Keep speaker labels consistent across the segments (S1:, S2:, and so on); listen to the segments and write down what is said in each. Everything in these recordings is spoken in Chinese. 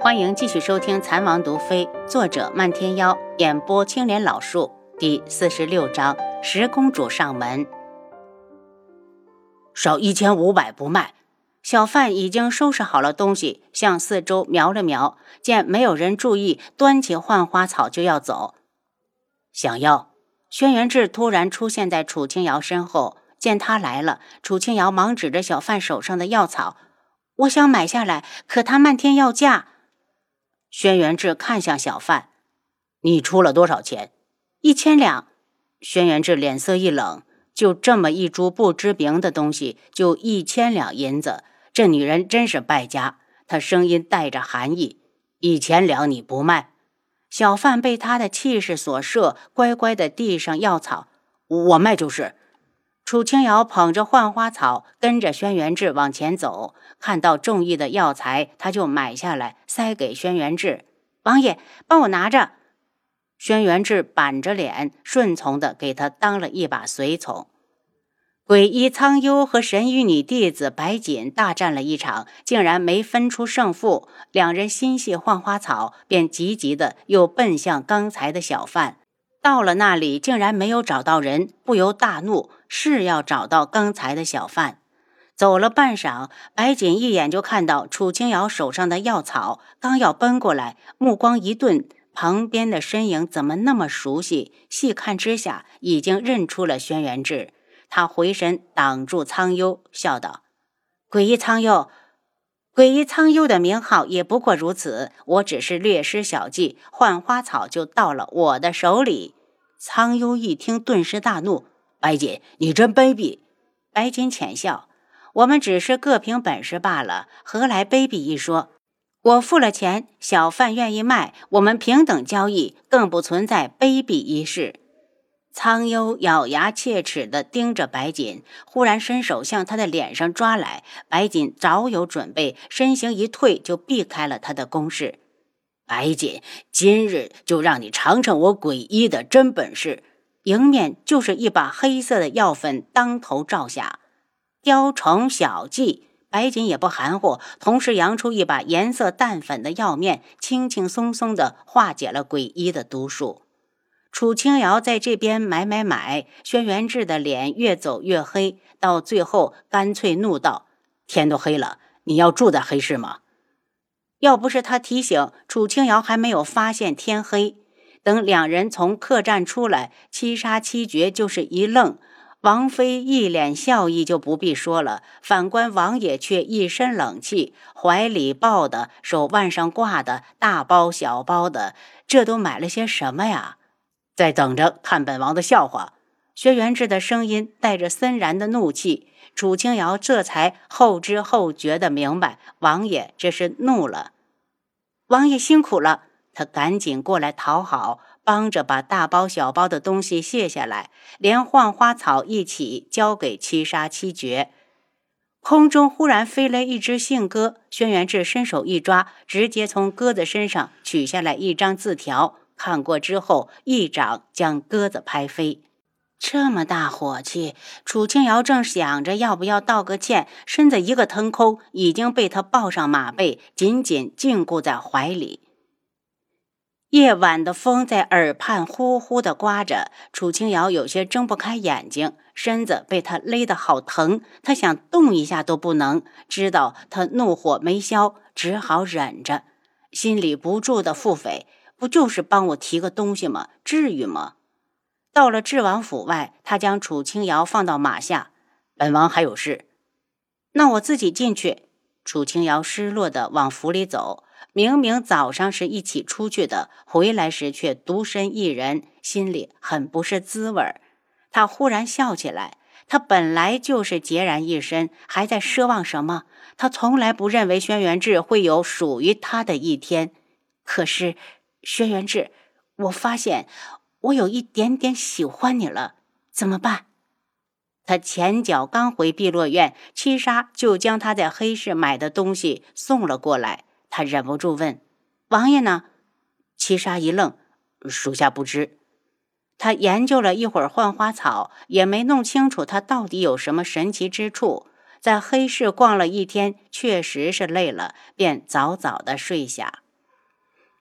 S1: 欢迎继续收听《残王毒妃》，作者漫天妖，演播青莲老树，第四十六章：十公主上门。少一千五百不卖。小贩已经收拾好了东西，向四周瞄了瞄，见没有人注意，端起幻花草就要走。想要？轩辕志突然出现在楚清瑶身后，见他来了，楚清瑶忙指着小贩手上的药草：“我想买下来，可他漫天要价。”轩辕志看向小贩：“你出了多少钱？”“一千两。”轩辕志脸色一冷：“就这么一株不知名的东西，就一千两银子，这女人真是败家。”他声音带着寒意：“一千两你不卖？”小贩被他的气势所慑，乖乖的递上药草：“我卖就是。”楚清瑶捧着幻花草，跟着轩辕志往前走。看到中意的药材，他就买下来，塞给轩辕志：“王爷，帮我拿着。”轩辕志板着脸，顺从的给他当了一把随从。鬼医苍幽和神与女弟子白锦大战了一场，竟然没分出胜负。两人心系幻花草，便急急的又奔向刚才的小贩。到了那里，竟然没有找到人，不由大怒，是要找到刚才的小贩。走了半晌，白锦一眼就看到楚清瑶手上的药草，刚要奔过来，目光一顿，旁边的身影怎么那么熟悉？细看之下，已经认出了轩辕志。他回身挡住苍幽，笑道：“诡异苍幽。”鬼医苍幽的名号也不过如此，我只是略施小计，幻花草就到了我的手里。苍幽一听，顿时大怒：“白锦，你真卑鄙！”白锦浅笑：“我们只是各凭本事罢了，何来卑鄙一说？我付了钱，小贩愿意卖，我们平等交易，更不存在卑鄙一事。”苍幽咬牙切齿地盯着白锦，忽然伸手向他的脸上抓来。白锦早有准备，身形一退，就避开了他的攻势。白锦，今日就让你尝尝我鬼医的真本事！迎面就是一把黑色的药粉，当头照下。雕虫小技，白锦也不含糊，同时扬出一把颜色淡粉的药面，轻轻松松地化解了鬼医的毒术。楚清瑶在这边买买买，轩辕志的脸越走越黑，到最后干脆怒道：“天都黑了，你要住在黑市吗？”要不是他提醒，楚清瑶还没有发现天黑。等两人从客栈出来，七杀七绝就是一愣。王妃一脸笑意，就不必说了。反观王爷却一身冷气，怀里抱的，手腕上挂的，大包小包的，这都买了些什么呀？在等着看本王的笑话。轩辕志的声音带着森然的怒气，楚清瑶这才后知后觉的明白，王爷这是怒了。王爷辛苦了，他赶紧过来讨好，帮着把大包小包的东西卸下来，连换花草一起交给七杀七绝。空中忽然飞来一只信鸽，轩辕志伸手一抓，直接从鸽子身上取下来一张字条。看过之后，一掌将鸽子拍飞。这么大火气，楚清瑶正想着要不要道个歉，身子一个腾空，已经被他抱上马背，紧紧禁锢在怀里。夜晚的风在耳畔呼呼的刮着，楚清瑶有些睁不开眼睛，身子被他勒得好疼，他想动一下都不能。知道他怒火没消，只好忍着，心里不住的腹诽。不就是帮我提个东西吗？至于吗？到了智王府外，他将楚清瑶放到马下。本王还有事，那我自己进去。楚清瑶失落的往府里走。明明早上是一起出去的，回来时却独身一人，心里很不是滋味儿。他忽然笑起来。他本来就是孑然一身，还在奢望什么？他从来不认为轩辕志会有属于他的一天。可是。轩辕志，我发现我有一点点喜欢你了，怎么办？他前脚刚回碧落院，七杀就将他在黑市买的东西送了过来。他忍不住问：“王爷呢？”七杀一愣：“属下不知。”他研究了一会儿幻花草，也没弄清楚它到底有什么神奇之处。在黑市逛了一天，确实是累了，便早早的睡下。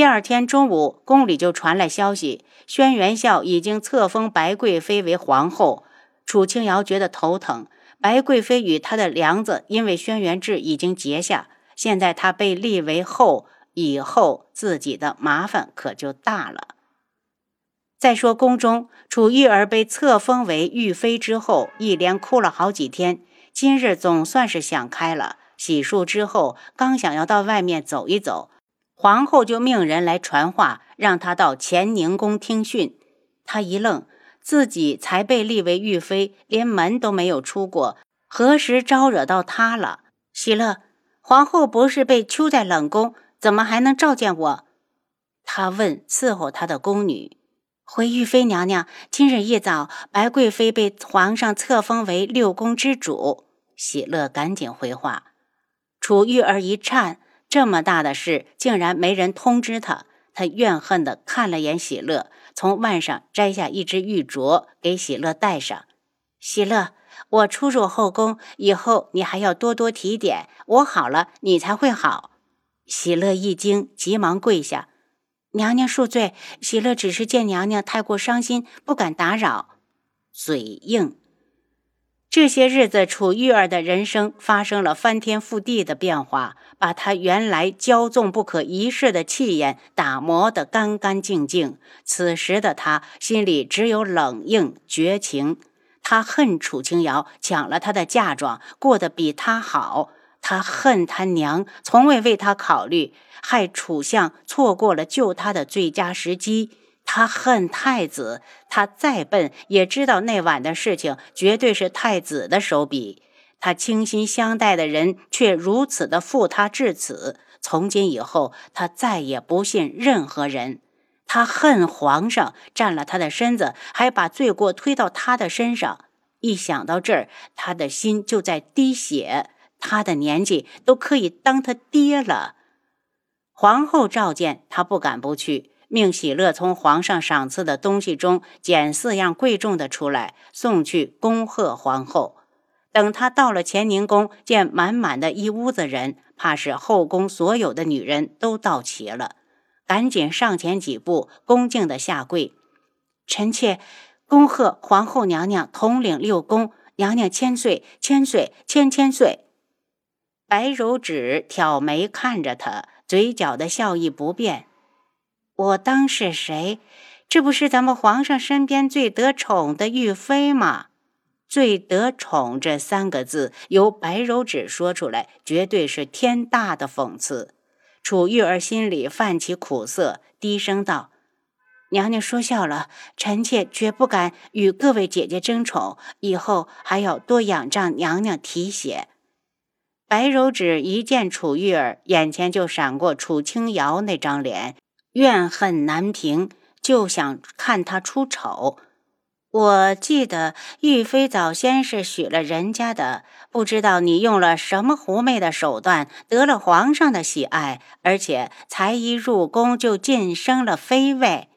S1: 第二天中午，宫里就传来消息，轩辕笑已经册封白贵妃为皇后。楚清瑶觉得头疼，白贵妃与她的梁子因为轩辕志已经结下，现在她被立为后，以后自己的麻烦可就大了。再说宫中，楚玉儿被册封为玉妃之后，一连哭了好几天。今日总算是想开了。洗漱之后，刚想要到外面走一走，皇后就命人来传话，让她到乾宁宫听训。她一愣，自己才被立为玉妃，连门都没有出过，何时招惹到她了？喜乐，皇后不是被囚在冷宫，怎么还能召见我？他问伺候他的宫女。回玉妃娘娘，今日一早，白贵妃被皇上册封为六宫之主。喜乐赶紧回话。楚玉儿一颤，这么大的事竟然没人通知他，他怨恨地看了眼喜乐，从腕上摘下一只玉镯给喜乐戴上。喜乐，我出入后宫以后，你还要多多提点，我好了，你才会好。喜乐一惊，急忙跪下。娘娘恕罪，喜乐只是见娘娘太过伤心，不敢打扰。嘴硬。这些日子，楚玉儿的人生发生了翻天覆地的变化，把她原来骄纵不可一世的气焰打磨得干干净净。此时的她心里只有冷硬绝情。她恨楚清瑶抢了她的嫁妆，过得比她好。她恨他娘从未为她考虑。害楚相错过了救他的最佳时机，他恨太子，他再笨也知道那晚的事情绝对是太子的手笔。他倾心相待的人却如此的负他至此，从今以后他再也不信任何人。他恨皇上占了他的身子，还把罪过推到他的身上。一想到这儿，他的心就在滴血。他的年纪都可以当他爹了。皇后召见他，不敢不去，命喜乐从皇上赏赐的东西中拣四样贵重的出来，送去恭贺皇后。等他到了乾宁宫，见满满的一屋子人，怕是后宫所有的女人都到齐了，赶紧上前几步，恭敬地下跪：“臣妾恭贺皇后娘娘统领六宫，娘娘千岁千岁千千岁。”白柔指挑眉看着他。嘴角的笑意不变，我当是谁？这不是咱们皇上身边最得宠的玉妃吗？最得宠这三个字由白柔指说出来，绝对是天大的讽刺。楚玉儿心里泛起苦涩，低声道：“娘娘说笑了，臣妾绝不敢与各位姐姐争宠，以后还要多仰仗娘娘提携。”白柔指一见楚玉儿，眼前就闪过楚清瑶那张脸，怨恨难平，就想看她出丑。我记得玉妃早先是许了人家的，不知道你用了什么狐媚的手段，得了皇上的喜爱，而且才一入宫就晋升了妃位。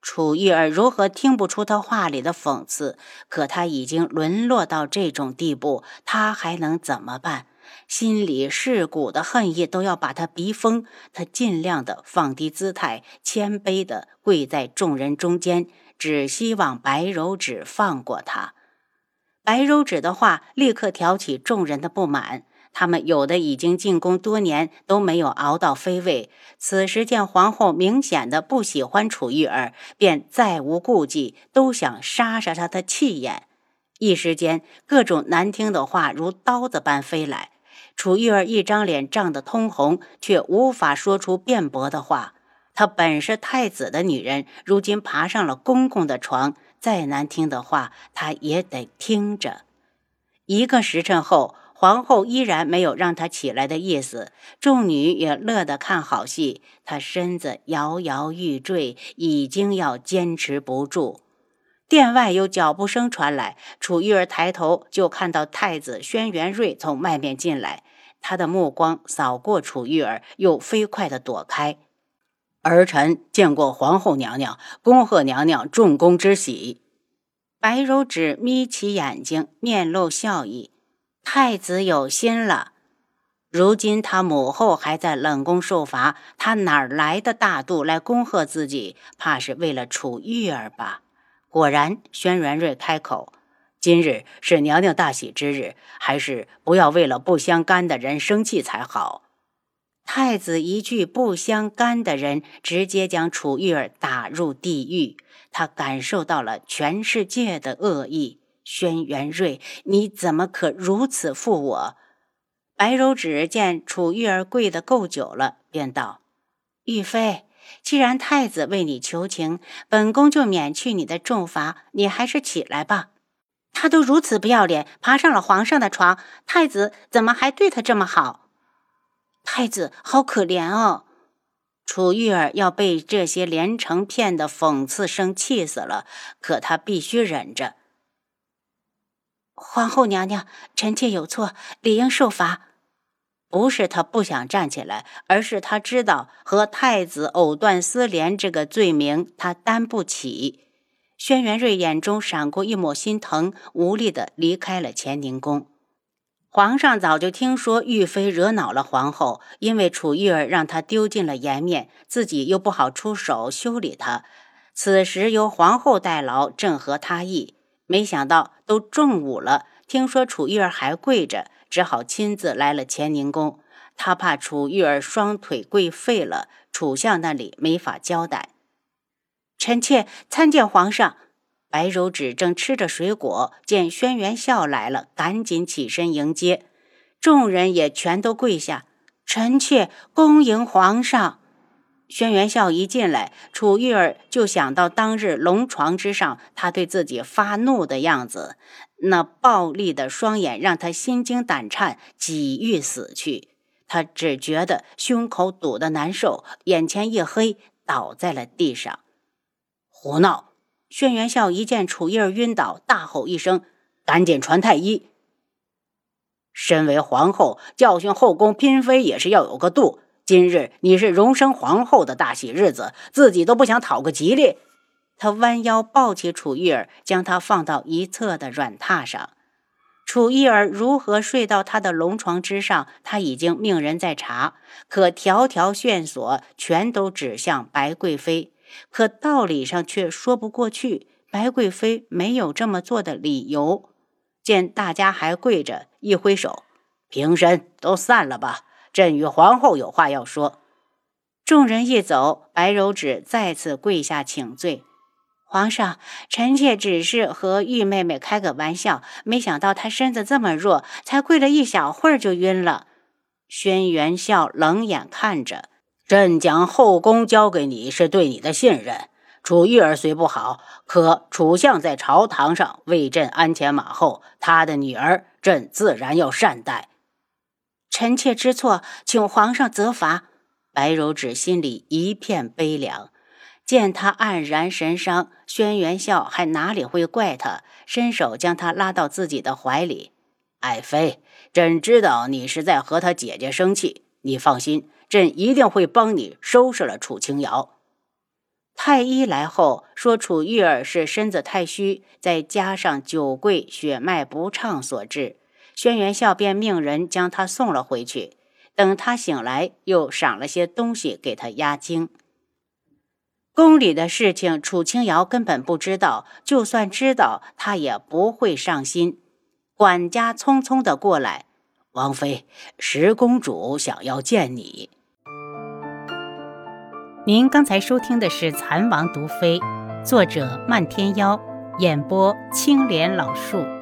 S1: 楚玉儿如何听不出他话里的讽刺？可他已经沦落到这种地步，他还能怎么办？心里噬骨的恨意都要把他逼疯，他尽量的放低姿态，谦卑的跪在众人中间，只希望白柔指放过他。白柔指的话立刻挑起众人的不满，他们有的已经进宫多年都没有熬到妃位，此时见皇后明显的不喜欢楚玉儿，便再无顾忌，都想杀杀他的气焰。一时间，各种难听的话如刀子般飞来。楚玉儿一张脸涨得通红，却无法说出辩驳的话。她本是太子的女人，如今爬上了公公的床，再难听的话，她也得听着。一个时辰后，皇后依然没有让她起来的意思，众女也乐得看好戏。她身子摇摇欲坠，已经要坚持不住。殿外有脚步声传来，楚玉儿抬头就看到太子轩辕睿从外面进来。他的目光扫过楚玉儿，又飞快地躲开。儿臣见过皇后娘娘，恭贺娘娘重宫之喜。白柔指眯起眼睛，面露笑意。太子有心了。如今他母后还在冷宫受罚，他哪来的大度来恭贺自己？怕是为了楚玉儿吧？果然，轩辕睿开口：“今日是娘娘大喜之日，还是不要为了不相干的人生气才好。”太子一句“不相干的人”，直接将楚玉儿打入地狱。他感受到了全世界的恶意。轩辕睿，你怎么可如此负我？白柔指见楚玉儿跪得够久了，便道：“玉妃，既然太子为你求情，本宫就免去你的重罚。你还是起来吧。他都如此不要脸，爬上了皇上的床，太子怎么还对他这么好？太子好可怜哦！”楚玉儿要被这些连城骗的讽刺声气死了，可她必须忍着。皇后娘娘，臣妾有错，理应受罚。不是他不想站起来，而是他知道和太子藕断丝连这个罪名他担不起。轩辕睿眼中闪过一抹心疼，无力的离开了乾宁宫。皇上早就听说玉妃惹恼了皇后，因为楚玉儿让他丢尽了颜面，自己又不好出手修理他，此时由皇后代劳，正合他意。没想到都中午了，听说楚玉儿还跪着，只好亲自来了乾宁宫。他怕楚玉儿双腿跪废了，楚相那里没法交代。臣妾参见皇上。白柔指正吃着水果，见轩辕笑来了，赶紧起身迎接。众人也全都跪下。臣妾恭迎皇上。轩辕笑一进来，楚玉儿就想到当日龙床之上，他对自己发怒的样子，那暴戾的双眼让他心惊胆颤，几欲死去。他只觉得胸口堵得难受，眼前一黑，倒在了地上。胡闹！轩辕笑一见楚玉儿晕倒，大吼一声：“赶紧传太医！”身为皇后，教训后宫嫔妃也是要有个度。今日你是荣升皇后的大喜日子，自己都不想讨个吉利。他弯腰抱起楚玉儿，将她放到一侧的软榻上。楚玉儿如何睡到他的龙床之上，他已经命人在查，可条条线索全都指向白贵妃，可道理上却说不过去。白贵妃没有这么做的理由。见大家还跪着，一挥手，平身，都散了吧。朕与皇后有话要说。众人一走，白柔指再次跪下请罪。皇上，臣妾只是和玉妹妹开个玩笑，没想到她身子这么弱，才跪了一小会儿就晕了。轩辕笑冷眼看着朕，将后宫交给你是对你的信任。楚玉儿虽不好，可楚相在朝堂上为朕鞍前马后，他的女儿，朕自然要善待。臣妾知错，请皇上责罚。白柔指心里一片悲凉，见他黯然神伤，轩辕笑还哪里会怪他，伸手将他拉到自己的怀里。爱妃，朕知道你是在和他姐姐生气，你放心，朕一定会帮你收拾了楚清瑶。太医来后说，楚玉儿是身子太虚，再加上久跪血脉不畅所致。轩辕笑便命人将他送了回去。等他醒来，又赏了些东西给他压惊。宫里的事情，楚清瑶根本不知道，就算知道，他也不会上心。管家匆匆的过来：“王妃，十公主想要见你。”
S2: 您刚才收听的是《蚕王毒妃》，作者漫天妖，演播青莲老树。